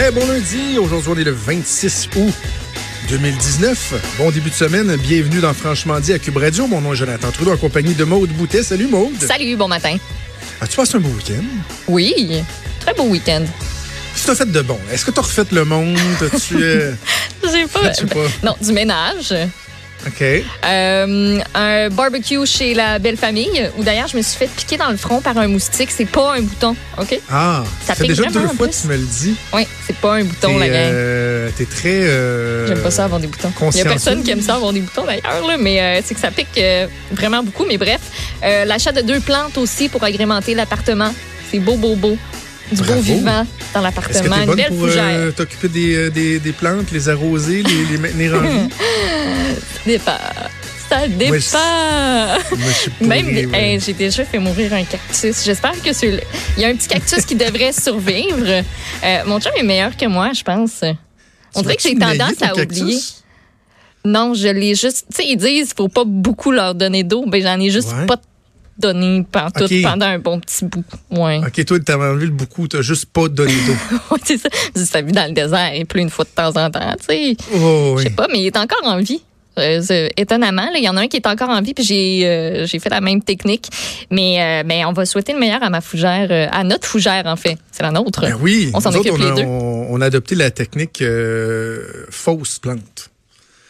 Eh, bon lundi, aujourd'hui on est le 26 août 2019. Bon début de semaine, bienvenue dans Franchement dit à Cube Radio. Mon nom est Jonathan Trudeau en compagnie de Maude Boutet. Salut Maude. Salut, bon matin. As-tu passé un beau week-end? Oui, très beau week-end. Qu'est-ce que t'as fait de bon? Est-ce que t'as refait le monde? As-tu... euh, J'ai pas, sais pas. Non, du ménage. OK. Euh, un barbecue chez la belle famille, où d'ailleurs je me suis fait piquer dans le front par un moustique. C'est pas un bouton, OK? Ah, Ça fait déjà deux fois que tu me le dis. Oui, c'est pas un bouton, la gang. euh, t'es très... euh, J'aime pas ça avoir des boutons. Il y a personne qui aime ça avoir des boutons d'ailleurs, là, mais c'est que ça pique vraiment beaucoup. Mais bref, euh, l'achat de deux plantes aussi pour agrémenter l'appartement. C'est beau, beau, beau. Du beau vivant dans Est-ce que l'appartement. t'es Une bonne belle pour euh, t'occuper des, euh, des, des plantes, les arroser, les, les maintenir en vie? départ. Ça dépend. Moi, je- Moi, je Même, ouais. hey, j'ai déjà fait mourir un cactus. J'espère que c'est. Il y a un petit cactus qui devrait survivre. Euh, mon chum est meilleur que moi, je pense. On Tu dirait que j'ai tendance à oublier. Non, je l'ai juste. Tu sais, ils disent qu'il faut pas beaucoup leur donner d'eau. Ben, j'en ai juste Ouais. pas donné Ok. pendant un bon petit bout. Ouais. OK, toi, t'as le beaucoup, t'as juste pas donné d'eau. Ouais, c'est ça. Ça vit dans le désert. Il pleut une fois de temps en temps. Tu sais. Oh, Je oui. sais pas, mais il est encore en vie. Euh, étonnamment, il y en a un qui est encore en vie, puis j'ai euh, j'ai fait la même technique. Mais, euh, mais on va souhaiter le meilleur à ma fougère, euh, à notre fougère en fait. C'est la nôtre. Ben oui, On s'en autres, occupe on a, les deux. On, on a adopté la technique fausse plante.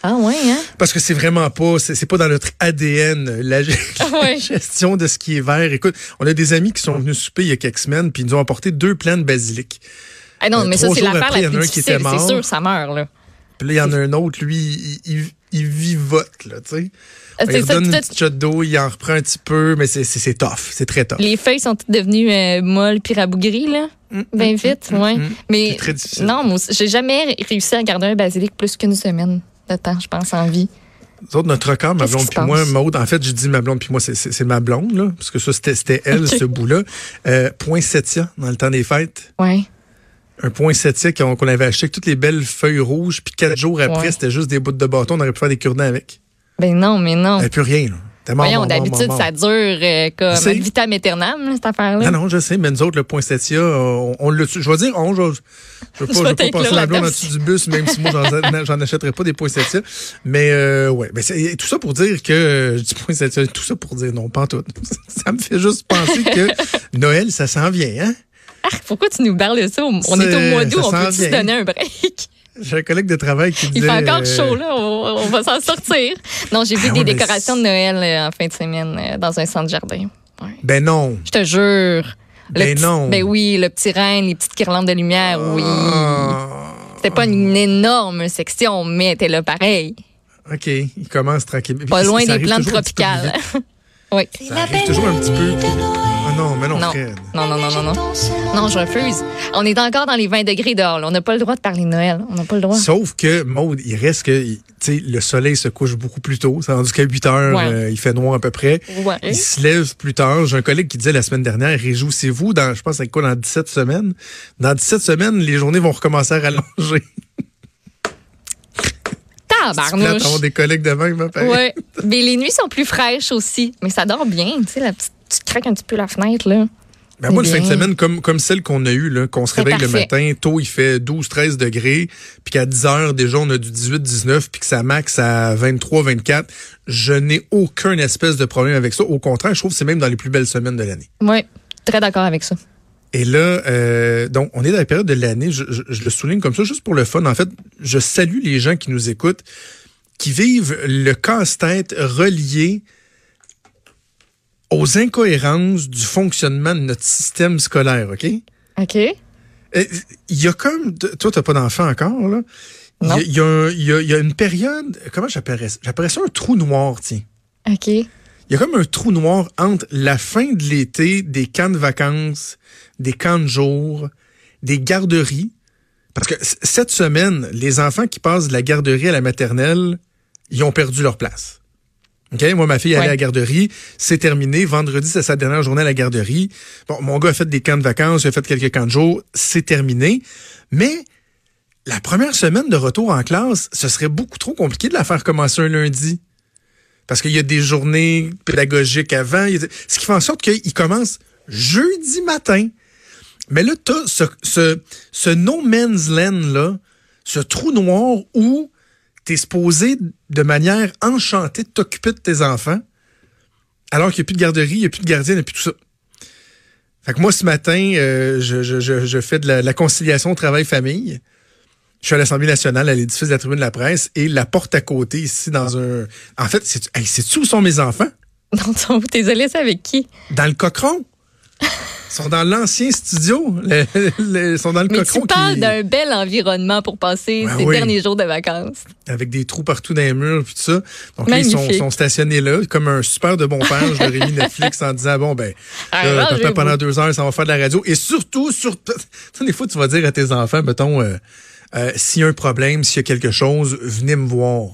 Ah ouais, hein? Parce que c'est vraiment pas, c'est c'est pas dans notre ADN, la Ah ouais. gestion de ce qui est vert. Écoute, on a des amis qui sont venus souper il y a quelques semaines, puis ils nous ont apporté deux plants de basilic. Ah non, Euh, mais ça, c'est l'affaire la il y en a plus un qui difficile. C'est sûr, ça meurt, là. Puis là, il y en a un autre, lui, il, il, il vivote, là, tu sais. Euh, Il C'est ça, redonne une petite shot d'eau, il en reprend un petit peu, mais c'est- tough, c'est très tough. les feuilles sont toutes devenues euh, molles puis rabougries, là. Ben vite, ouais. mm. Mais très difficile. non, moi j'ai jamais réussi à garder un basilic plus qu'une semaine de temps, je pense, en vie. Nous autres, notre record, ma blonde puis moi? Maude, en fait, je dis ma blonde puis moi, c'est- ma blonde, là, parce que ça, c'était elle, ce bout-là. Euh, poinsettia, dans le temps des fêtes. Ouais. Un poinsettia qu'on qu'on avait acheté avec toutes les belles feuilles rouges, puis quatre jours après, Ouais. c'était juste des bouts de bâton, on aurait pu faire des cure-dents avec. Ben non, mais non. Il n'y avait plus rien, là. Voyons, d'habitude, ça dure euh, comme vitam aeternam, cette affaire-là. Non, non, je sais, mais nous autres, le poinsettia, on, on le. Je vais dire, on, je, je veux pas, Je veux pas passer ma blonde en dessous du bus, même si moi, j'en- achèterais pas des poinsettias. Mais, euh, ouais. Mais c'est- tout ça pour dire que, je dis poinsettia, tout ça pour dire non, pas en tout. Ça me fait juste penser que Noël, ça s'en vient, hein? Ah, pourquoi tu nous parles de ça? On est au mois d'août, on s'en peut se donner un break? J'ai un collègue de travail qui Il disait. fait encore euh, chaud, là. On, on va s'en sortir. Non, j'ai vu Ah des ouais, décorations de Noël euh, en fin de semaine euh, dans un centre jardin. Ouais. Ben non. Je te jure. Le Ben petit- non. Ben oui, le petit reine, les petites guirlandes de lumière, oui. Ah, C'était pas une énorme section, mais t'es là pareil. OK, il commence tranquillement. Pas loin des plantes tropicales. oui. Ça arrive toujours un petit peu. Non, mais non, Non. Fred. Non, non, non, non, non. Non, je refuse. On est encore dans les 20 degrés dehors. là. On n'a pas le droit de parler de Noël. On n'a pas le droit. Sauf que, Maude, il reste que, tu sais, le soleil se couche beaucoup plus tôt. C'est rendu qu'à 8 heures, Ouais. euh, il fait noir à peu près. Ouais. Il se lève plus tard. J'ai un collègue qui disait la semaine dernière, réjouissez-vous dans, je pense, c'est quoi, dans 17 semaines? Dans 17 semaines, les journées vont recommencer à rallonger. Tabarnouche. des collègues de même, hein. Ouais. Mais les nuits sont plus fraîches aussi. Mais ça dort bien. Tu sais, la petite- tu craques un petit peu la fenêtre, là. Ben moi, le C'est fin de semaine, comme, comme celle qu'on a eue, là, qu'on se réveille le matin, tôt, il fait 12-13 degrés, puis qu'à 10 heures, déjà, on a du 18-19, puis que ça max à 23-24. Je n'ai aucun espèce de problème avec ça. Au contraire, je trouve que c'est même dans les plus belles semaines de l'année. Oui, très d'accord avec ça. Et là, euh, donc, on est dans la période de l'année, je, je- je le souligne comme ça, juste pour le fun. En fait, je salue les gens qui nous écoutent, qui vivent le casse-tête relié aux incohérences du fonctionnement de notre système scolaire, OK? OK. Il y a comme, toi, t'as pas d'enfant encore, là? Il y a- Non. il y, a il y une période, comment j'appellerais ça? J'appellerais ça un trou noir, tiens. OK. Il y a comme un trou noir entre la fin de l'été, des camps de vacances, des camps de jour, des garderies. Parce que cette semaine, les enfants qui passent de la garderie à la maternelle, ils ont perdu leur place. OK? Moi, ma fille allait Ouais. à la garderie. C'est terminé. Vendredi, c'est sa dernière journée à la garderie. Bon, mon gars a fait des camps de vacances, il a fait quelques camps de jour. C'est terminé. Mais la première semaine de retour en classe, ce serait beaucoup trop compliqué de la faire commencer un lundi. Parce qu'il y a des journées pédagogiques avant. Ce qui fait en sorte qu'il commence jeudi matin Mais là, tu as ce, ce, ce no man's land-là, ce trou noir où tu es supposé, de manière enchantée, t'occuper de tes enfants, alors qu'il n'y a plus de garderie, il n'y a plus de gardien, il n'y a plus tout ça. Fait que moi, ce matin, euh, je, je, je, je, fais de la, la conciliation travail-famille. Je suis à l'Assemblée nationale, à l'édifice de la Tribune de la Presse, et la porte à côté, ici, dans un... En fait, c'est hey, où sont mes enfants? Non, t'es laissé avec qui? Dans le cochon. Ils sont dans l'ancien studio. Ils sont dans le Mais tu parles qui- d'un bel environnement pour passer Ouais, ces oui. derniers jours de vacances. avec des trous partout dans les murs puis tout ça. Donc là, ils sont, stationnés là, comme un super de bon père. Je leur ai mis Netflix en disant bon ben, là, Arrangez-vous. papa pendant deux heures, ça va faire de la radio. Et surtout, surtout, des fois tu vas dire à tes enfants, mettons, euh, euh, s'il y a un problème, s'il y a quelque chose, venez me voir.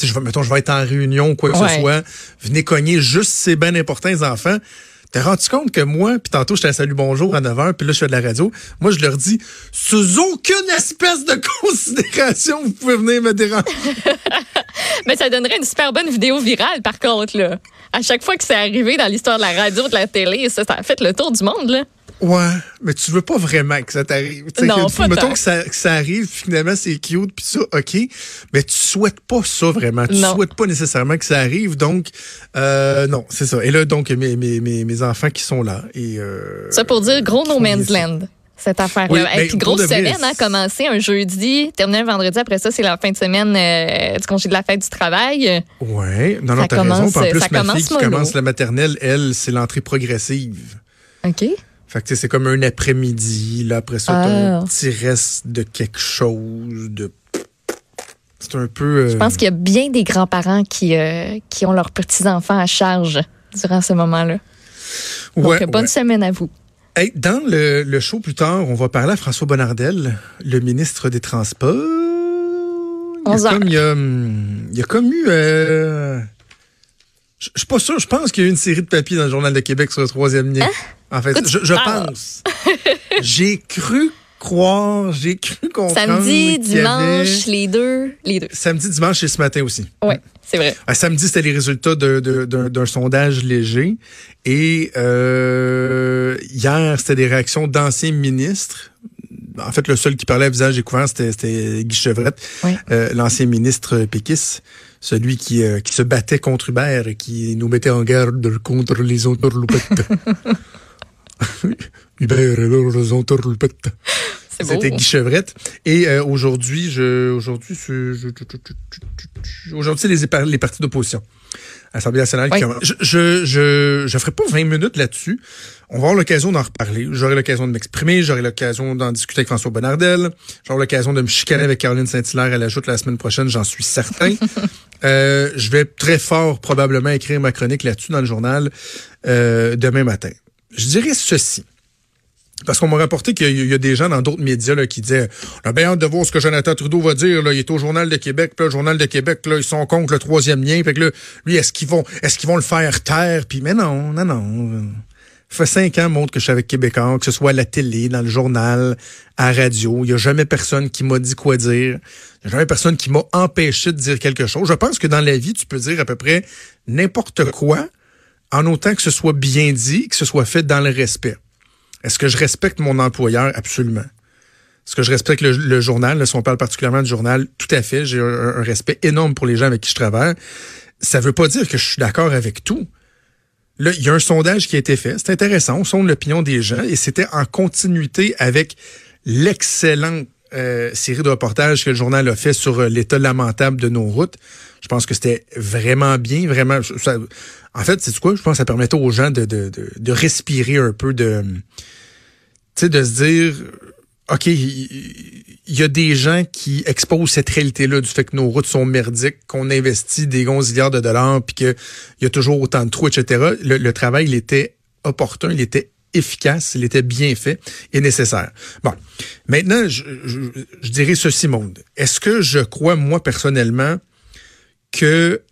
Je vais, mettons, je vais être en réunion ou quoi que Ouais. ce soit. Venez cogner juste, c'est bien important, les enfants. T'es rendu compte que moi, puis tantôt, j'étais à Salut Bonjour à 9h, puis là, je fais de la radio. Moi, je leur dis, sous aucune espèce de considération, vous pouvez venir me déranger. Mais ça donnerait une super bonne vidéo virale, par contre, là. À chaque fois que c'est arrivé dans l'histoire de la radio, de la télé, ça, ça a fait le tour du monde, là. Ouais, mais tu veux pas vraiment que ça t'arrive. Non, que- pas mettons que ça, que ça arrive, finalement c'est cute, puis ça, ok. Mais tu souhaites pas ça vraiment. Tu Non. souhaites pas nécessairement que ça arrive. Donc, euh, non, c'est ça. Et là, donc, mes, mes, mes, mes enfants qui sont là. Et, euh, Ça pour dire gros no man's land. Cette affaire-là. Oui, Et puis grosse semaine, hein, commencer un jeudi, terminer un vendredi. Après ça, c'est la fin de semaine euh, du congé de la fête du travail. Ouais, non, non, t'as raison. en plus, ça ma commence fille qui commence la maternelle, elle, c'est l'entrée progressive. OK. Fait que tu sais, c'est comme un après-midi. Là, après ça, t'as Ah. un petit reste de quelque chose. de C'est un peu. euh, Je pense qu'il y a bien des grands-parents qui, euh, qui ont leurs petits-enfants à charge durant ce moment-là. Donc, ouais, bonne ouais. semaine à vous. Hey, dans le, le show plus tard, on va parler à François Bonnardel, le ministre des Transports. Il y a 11 heures. comme, il y a, hum, il y a comme eu... euh, je suis pas sûr, je pense qu'il y a eu une série de papiers dans le Journal de Québec sur le troisième lien. En fait, Hein? Je, pense. j'ai cru croire, j'ai cru comprendre Samedi, avait- dimanche, les deux. Les deux. Samedi, dimanche et ce matin aussi. Oui, c'est vrai. À samedi, c'était les résultats d'un sondage léger. Et euh, hier, c'était des réactions d'anciens ministres. En fait, le seul qui parlait à visage découvert, c'était c'était Guy Chevrette, Oui. euh, l'ancien ministre péquiste, celui qui, euh, qui se battait contre Hubert et qui nous mettait en garde contre les entourloupettes. Hubert et les entourloupettes. C'était Guy Chevrette. Et euh, aujourd'hui, je, aujourd'hui, aujourd'hui, c'est les, les partis d'opposition. à l'Assemblée nationale. Oui. qui commence. Je, je, je, je ferai pas 20 minutes là-dessus. On va avoir l'occasion d'en reparler. J'aurai l'occasion de m'exprimer. J'aurai l'occasion d'en discuter avec François Bonnardel. J'aurai l'occasion de me chicaner avec Caroline Saint-Hilaire à la joute la semaine prochaine, j'en suis certain. Euh, je vais très fort probablement écrire ma chronique là-dessus dans le journal euh, demain matin. Je dirais ceci. Parce qu'on m'a rapporté qu'il y, a- des gens dans d'autres médias là, qui disaient On a bien hâte de voir ce que Jonathan Trudeau va dire. Là. Il est au Journal de Québec, puis le Journal de Québec, là, ils sont contre le troisième lien. Fait que là, lui, est-ce qu'ils vont est-ce qu'ils vont le faire taire? Puis mais non, non, non. Ça fait cinq ans, montre que je suis avec Québécois, que ce soit à la télé, dans le journal, à la radio. Il n'y a jamais personne qui m'a dit quoi dire. Il n'y a jamais personne qui m'a empêché de dire quelque chose. Je pense que dans la vie, tu peux dire à peu près n'importe quoi, en autant que ce soit bien dit, que ce soit fait dans le respect. Est-ce que je respecte mon employeur? Absolument. Est-ce que je respecte le, journal? Là, si on parle particulièrement du journal, tout à fait. J'ai un, respect énorme pour les gens avec qui je travaille. Ça veut pas dire que je suis d'accord avec tout. Là, il y a un sondage qui a été fait. C'est intéressant. On sonde l'opinion des gens et c'était en continuité avec l'excellente euh, série de reportages que le journal a fait sur euh, l'état lamentable de nos routes. Je pense que c'était vraiment bien, vraiment. En fait, c'est quoi? Je pense ça permettait aux gens de, de, de, respirer un peu, de, sais, de se dire, OK, il y, a des gens qui exposent cette réalité-là du fait que nos routes sont merdiques, qu'on investit des gonzillards de dollars, puis qu'il y a toujours autant de trous, etc. Le, le travail, il était opportun, il était efficace, il était bien fait et nécessaire. Bon, maintenant, je, je, je dirais ceci, monde. Est-ce que je crois, moi, personnellement, que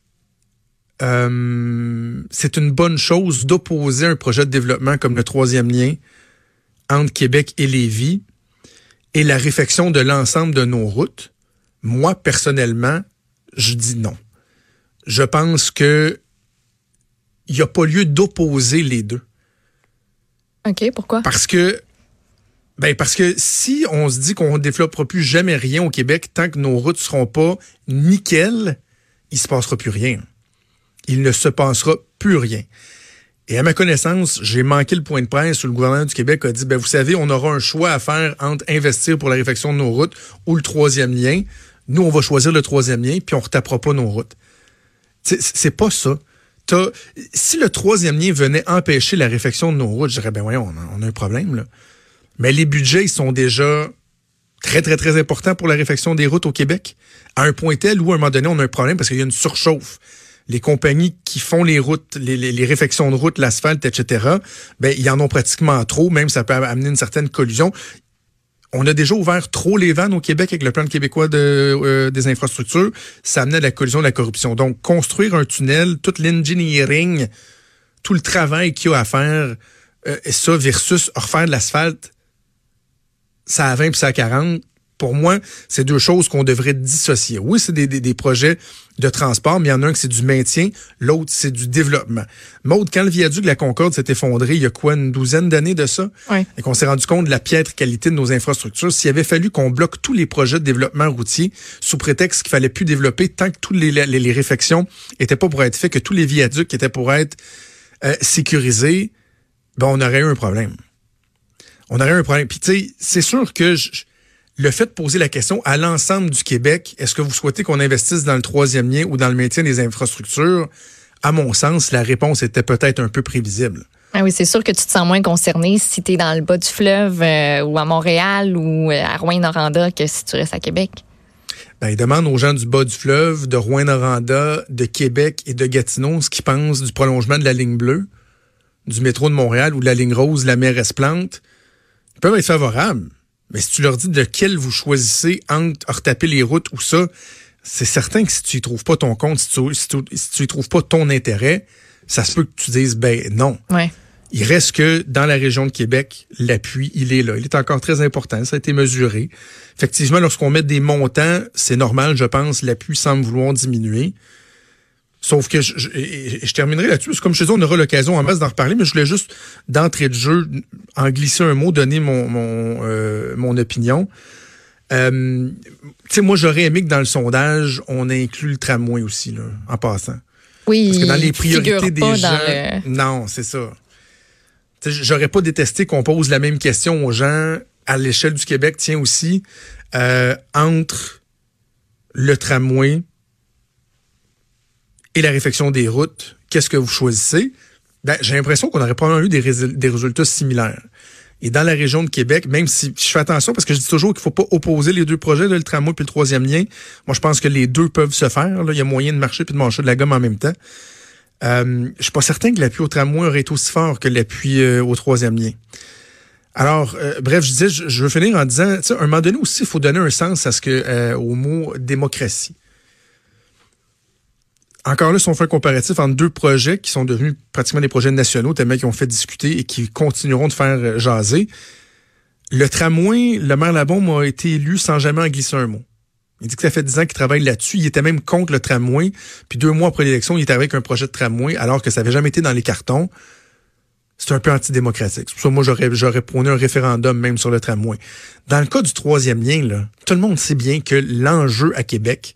euh, c'est une bonne chose d'opposer un projet de développement comme le troisième lien entre Québec et Lévis et la réfection de l'ensemble de nos routes? Moi, personnellement, je dis non. Je pense que il n'y a pas lieu d'opposer les deux. OK, pourquoi? Parce que Ben parce que si on se dit qu'on ne développera plus jamais rien au Québec tant que nos routes seront pas nickel, il se passera plus rien. Il ne se passera plus rien. Et à ma connaissance, j'ai manqué le point de presse où le gouvernement du Québec a dit, ben vous savez, on aura un choix à faire entre investir pour la réfection de nos routes ou le troisième lien. Nous, on va choisir le troisième lien, puis on retapera pas nos routes. C'est pas ça. si le troisième lien venait empêcher la réfection de nos routes, je dirais, ben voyons, on a, un problème. Mais les budgets, ils sont déjà très, très, très importants pour la réfection des routes au Québec. À un point tel où, à un moment donné, on a un problème parce qu'il y a une surchauffe les compagnies qui font les routes, les, réfections de routes, l'asphalte, etc., ben, ils en ont pratiquement trop, même ça peut amener une certaine collusion. On a déjà ouvert trop les vannes au Québec avec le plan québécois euh, des infrastructures. Ça amenait à la collusion de la corruption. Donc, construire un tunnel, tout l'engineering, tout le travail qu'il y a à faire, euh, ça versus refaire de l'asphalte, ça a 20 puis ça a 40, pour moi, c'est deux choses qu'on devrait dissocier. Oui, c'est des, des, projets de transport, mais il y en a un qui c'est du maintien, l'autre c'est du développement. Maude, quand le viaduc de la Concorde s'est effondré, il y a quoi, une douzaine d'années de ça? Et qu'on s'est rendu compte de la piètre qualité de nos infrastructures, s'il avait fallu qu'on bloque tous les projets de développement routier sous prétexte qu'il fallait plus développer tant que toutes les, les, les réflexions étaient pas pour être faits, que tous les viaducs étaient pour être euh, sécurisés, ben on aurait eu un problème. On aurait eu un problème. Puis tu sais, c'est sûr que je, le fait de poser la question à l'ensemble du Québec, est-ce que vous souhaitez qu'on investisse dans le troisième lien ou dans le maintien des infrastructures? À mon sens, la réponse était peut-être un peu prévisible. Ah oui, c'est sûr que tu te sens moins concerné si tu es dans le bas du fleuve euh, ou à Montréal ou euh, à Rouen-Noranda que si tu restes à Québec. Ben, il demande aux gens du bas du fleuve, de Rouen-Noranda, de Québec et de Gatineau ce qu'ils pensent du prolongement de la ligne bleue, du métro de Montréal ou de la ligne rose, la mer Esplante. Ils peuvent être favorables. Mais si tu leur dis de quel vous choisissez entre retaper les routes ou ça, c'est certain que si tu y trouves pas ton compte, si tu, si tu, y trouves pas ton intérêt, ça se peut que tu dises ben non. Ouais. Il reste que dans la région de Québec, l'appui, il est là. Il est encore très important. Ça a été mesuré. Effectivement, lorsqu'on met des montants, c'est normal, je pense, l'appui semble vouloir diminuer. Sauf que je, je, terminerai là-dessus. Comme je te dis, on aura l'occasion en masse d'en reparler, mais je voulais juste, d'entrée de jeu, en glisser un mot, donner mon, mon, euh, mon opinion. Euh, tu sais, moi, j'aurais aimé que dans le sondage, on inclut le tramway aussi, là, en passant. Oui, Parce que dans les priorités des gens. Non, c'est ça. J'aurais pas détesté qu'on pose la même question aux gens à l'échelle du Québec, tiens aussi, euh, entre le tramway et la réflexion des routes, qu'est-ce que vous choisissez? Ben, j'ai l'impression qu'on aurait probablement eu des, résultats similaires. Et dans la région de Québec, même si je fais attention parce que je dis toujours qu'il faut pas opposer les deux projets, le tramway puis le troisième lien. Moi, je pense que les deux peuvent se faire. Il y a moyen de marcher puis de manger de la gomme en même temps. Euh, je suis pas certain que l'appui au tramway aurait été aussi fort que l'appui euh, au troisième lien. Alors, euh, bref, je disais, je, veux finir en disant, à un moment donné aussi, il faut donner un sens à ce que euh, au mot démocratie encore là, si on fait un comparatif entre deux projets qui sont devenus pratiquement des projets nationaux, tellement qui ont fait discuter et qui continueront de faire euh, jaser, le tramway, le maire Labombe a été élu sans jamais en glisser un mot. Il dit que ça fait dix ans qu'il travaille là-dessus. Il était même contre le tramway. Puis deux mois après l'élection, il était avec un projet de tramway alors que ça n'avait jamais été dans les cartons. C'est un peu antidémocratique. C'est pour ça moi, j'aurais, j'aurais prôné un référendum même sur le tramway. Dans le cas du troisième lien, là, tout le monde sait bien que l'enjeu à Québec,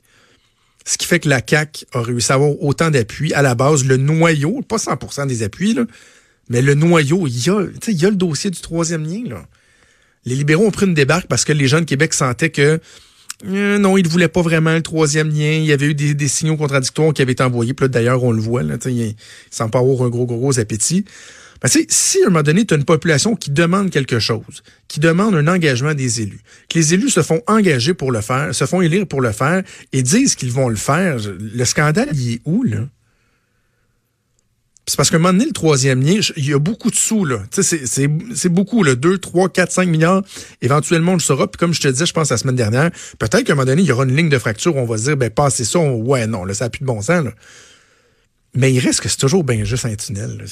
ce qui fait que la CAC a réussi à avoir autant d'appui. À la base, le noyau, pas 100% des appuis, là, mais le noyau, il y a, il y a le dossier du troisième lien. Là. Les libéraux ont pris une débarque parce que les gens de Québec sentaient que euh, non, ils ne voulaient pas vraiment le troisième lien. Il y avait eu des, signaux contradictoires qui avaient été envoyés. D'ailleurs, on le voit, là, il, il semble pas avoir un gros, gros, gros appétit. Ben, si à un moment donné, tu as une population qui demande quelque chose, qui demande un engagement des élus, que les élus se font engager pour le faire, se font élire pour le faire et disent qu'ils vont le faire, le scandale, il est où, là? C'est parce qu'à un moment donné, le troisième lien, il y a beaucoup de sous, là. C'est beaucoup, là. 2, 3, 4, 5 milliards. Éventuellement, on le saura. Puis comme je te disais, je pense la semaine dernière, peut-être qu'à un moment donné, il y aura une ligne de fracture où on va se dire, ben, passez ça. ouais, non, là, ça n'a plus de bon sens, là. Mais il reste que c'est toujours bien juste un tunnel, là.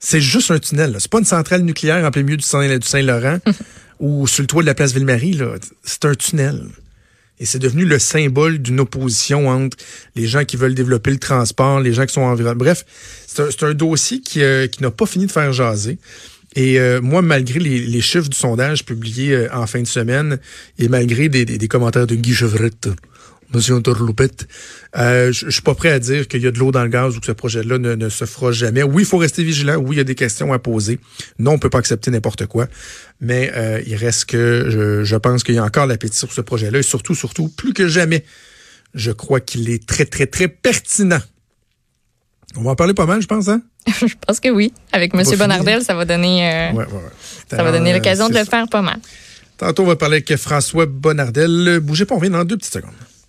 C'est juste un tunnel. C'est pas une centrale nucléaire en plein milieu du Saint-Laurent ou sur le toit de la place Ville-Marie. C'est un tunnel. Et c'est devenu le symbole d'une opposition entre les gens qui veulent développer le transport, les gens qui sont environ. Bref, c'est un, un, dossier qui, euh, qui n'a pas fini de faire jaser. Et euh, moi, malgré les, les, chiffres du sondage publié euh, en fin de semaine et malgré des, des, des commentaires de Guy Chevrette, Monsieur Torloupette, euh, je suis pas prêt à dire qu'il y a de l'eau dans le gaz ou que ce projet-là ne, ne, se fera jamais. Oui, il faut rester vigilant. Oui, il y a des questions à poser. Non, on peut pas accepter n'importe quoi. Mais euh, il reste que je, je pense qu'il y a encore l'appétit sur ce projet-là. Et surtout, surtout, plus que jamais, je crois qu'il est très, très, très pertinent. On va en parler pas mal, je pense, hein? je pense que oui. Avec M. Bonardel, ça va donner, euh, ouais, ouais, ouais. ça va donner l'occasion de le faire pas mal. Tantôt, on va parler avec François Bonardel. Bougez pas, on vient dans deux petites secondes.